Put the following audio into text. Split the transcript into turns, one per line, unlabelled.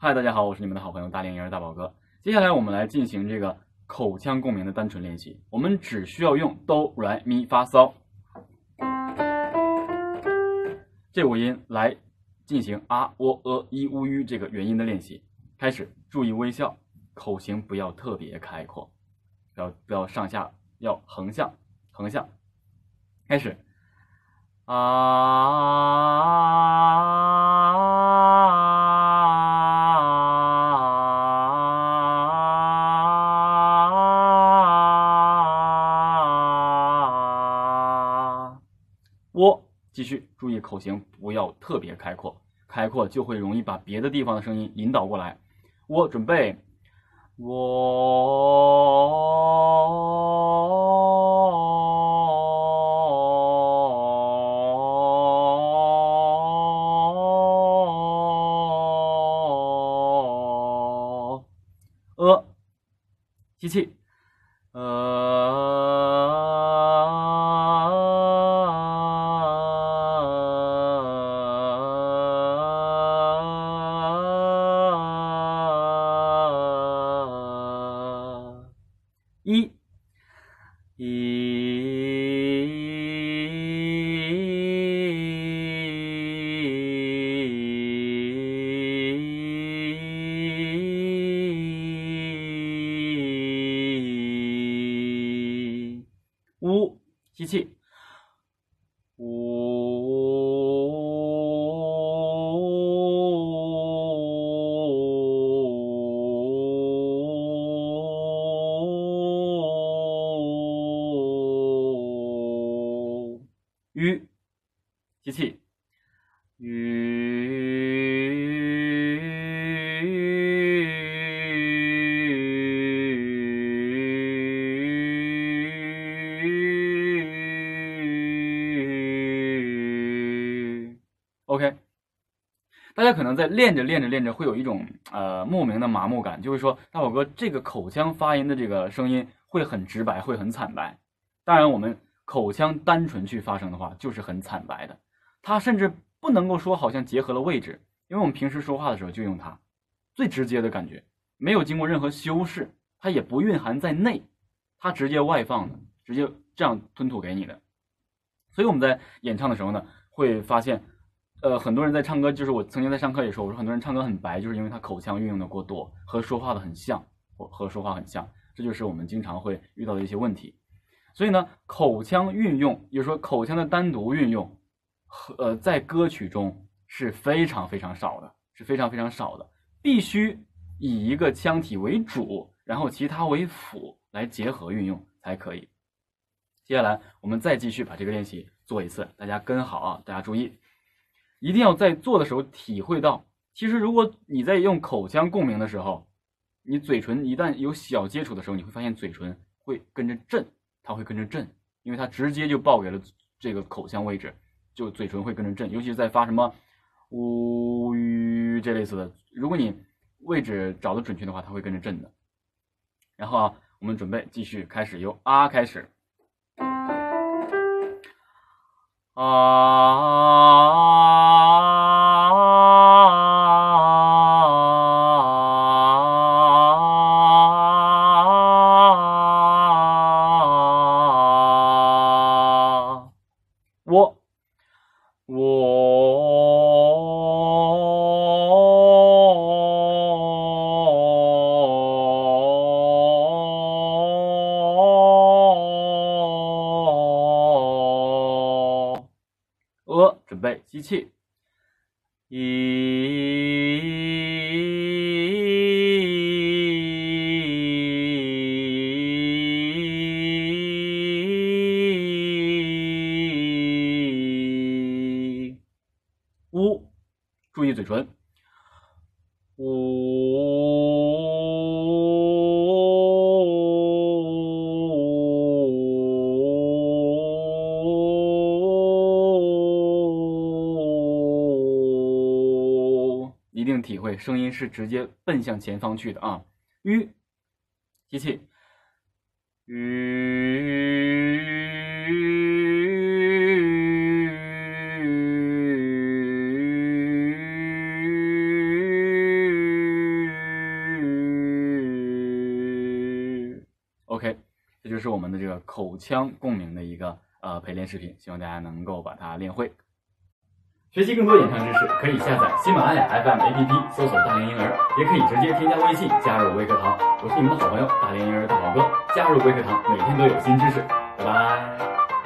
嗨，大家好，我是你们的好朋友大连婴儿大宝哥。接下来我们来进行这个口腔共鸣的单纯练习。我们只需要用哆来咪发嗦这五音来进行啊、喔、呃、一、乌、吁这个元音的练习。开始，注意微笑，口型不要特别开阔，不要不要上下，要横向横向。开始啊，继续注意口型不要特别开阔，开阔就会容易把别的地方的声音引导过来。我，准备，我，呃，吸气，呃，一五，吸气，吁，吸气，吁。OK，大家可能在练着练着练着会有一种呃莫名的麻木感，就会说大宝哥这个口腔发音的这个声音会很直白，会很惨白。当然，我们口腔单纯去发声的话，就是很惨白的。它甚至不能够说好像结合了位置，因为我们平时说话的时候就用它，最直接的感觉，没有经过任何修饰，它也不蕴含在内，它直接外放的，直接这样吞吐给你的。所以我们在演唱的时候呢，会发现，呃，很多人在唱歌，就是我曾经在上课也说，我说很多人唱歌很白，就是因为他口腔运用的过多，和说话的很像，或和说话很像，这就是我们经常会遇到的一些问题。所以呢，口腔运用，也就是说口腔的单独运用，和呃在歌曲中是非常非常少的，是非常非常少的，必须以一个腔体为主，然后其他为辅来结合运用才可以。接下来我们再继续把这个练习做一次，大家跟好啊！大家注意，一定要在做的时候体会到，其实如果你在用口腔共鸣的时候，你嘴唇一旦有小接触的时候，你会发现嘴唇会跟着震，它会跟着震，因为它直接就报给了这个口腔位置，就嘴唇会跟着震，尤其是在发什么呜吁这类似的，如果你位置找的准确的话，它会跟着震的。然后啊，我们准备继续开始，由啊开始。啊，我。呃，准备吸气，一，注意嘴唇，呜，一定体会声音是直接奔向前方去的啊！吁，吸气，吁，OK，这就是我们的这个口腔共鸣的一个呃陪练视频，希望大家能够把它练会。学习更多演唱知识，可以下载喜马拉雅 FM APP，搜索“大连婴儿”，也可以直接添加微信加入微课堂。我是你们的好朋友大连婴儿大宝哥，加入微课堂，每天都有新知识。拜拜。